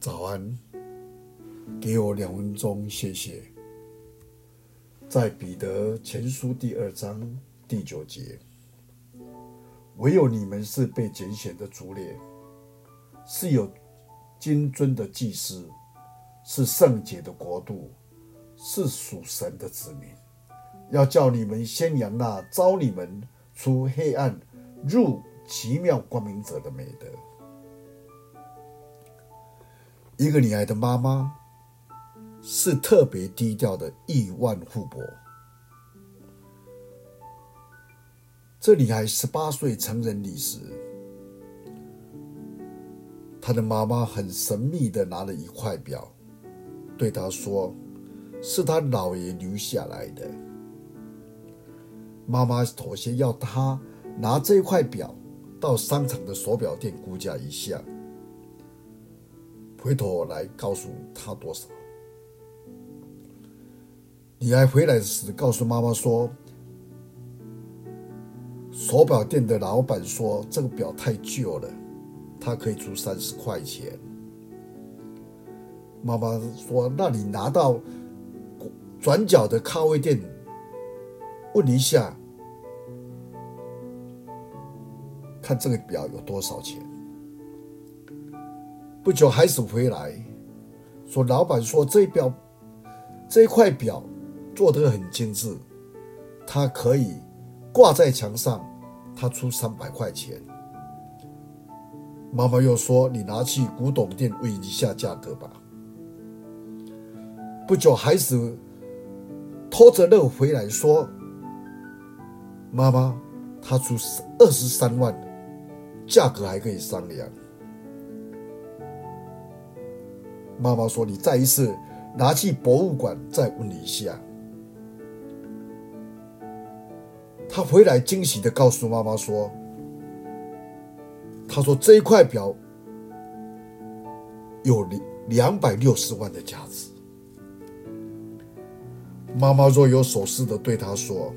早安，给我两分钟，谢谢。在彼得前书第二章第九节，唯有你们是被拣选的族类，是有金尊的祭司，是圣洁的国度，是属神的子民，要叫你们宣扬那召你们出黑暗入奇妙光明者的美德。一个女孩的妈妈是特别低调的亿万富婆。这女孩十八岁成人礼时，她的妈妈很神秘地拿了一块表，对她说：“是她姥爷留下来的。”妈妈妥协，要她拿这块表到商场的手表店估价一下。回头来告诉他多少。女儿回来时告诉妈妈说：“手表店的老板说这个表太旧了，他可以出三十块钱。”妈妈说：“那你拿到转角的咖啡店问一下，看这个表有多少钱。”不久，孩子回来，说：“老板说这表，这块表做得很精致，它可以挂在墙上，他出三百块钱。”妈妈又说：“你拿去古董店问一下价格吧。”不久，孩子偷着乐回来说：“妈妈，他出二十三万，价格还可以商量。”妈妈说：“你再一次拿去博物馆再问你一下。”他回来惊喜地告诉妈妈说：“他说这一块表有两两百六十万的价值。”妈妈若有所思的对他说：“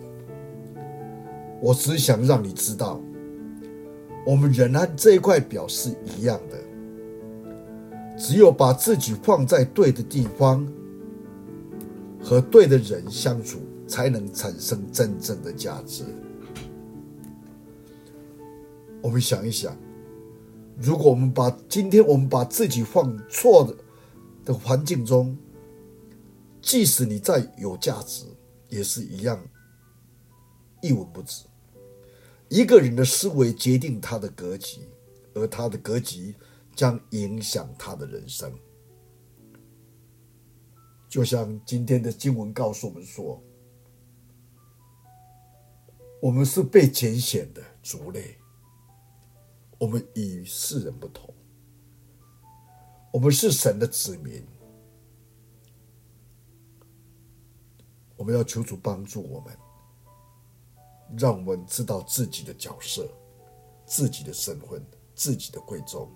我只想让你知道，我们人和这一块表是一样的。”只有把自己放在对的地方，和对的人相处，才能产生真正的价值。我们想一想，如果我们把今天我们把自己放错的的环境中，即使你再有价值，也是一样一文不值。一个人的思维决定他的格局，而他的格局。将影响他的人生，就像今天的经文告诉我们说：“我们是被拣选的族类，我们与世人不同，我们是神的子民。我们要求主帮助我们，让我们知道自己的角色、自己的身份、自己的贵重。”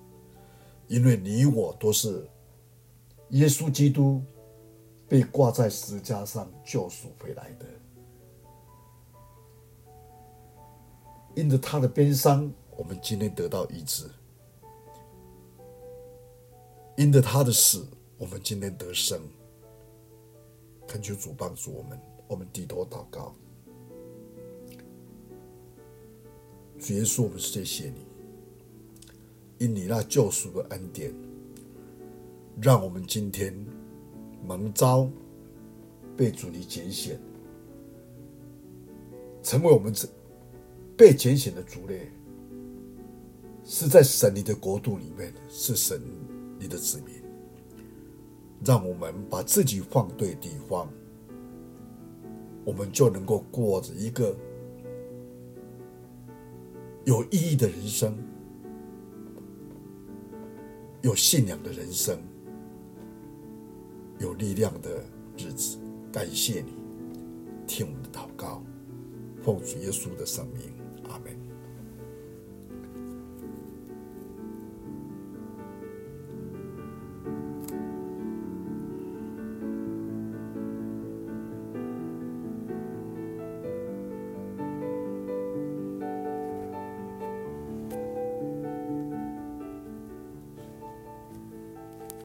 因为你我都是耶稣基督被挂在十架上救赎回来的，因着他的悲伤，我们今天得到医治；因着他的死，我们今天得生。恳求主帮助我们，我们低头祷告，主耶稣，我们谢谢你。因你那救赎的恩典，让我们今天蒙召被主你拣选，成为我们这被拣选的族类，是在神你的国度里面，是神你的子民。让我们把自己放对地方，我们就能够过着一个有意义的人生。有信仰的人生，有力量的日子，感谢你，听我们的祷告，奉主耶稣的圣名，阿门。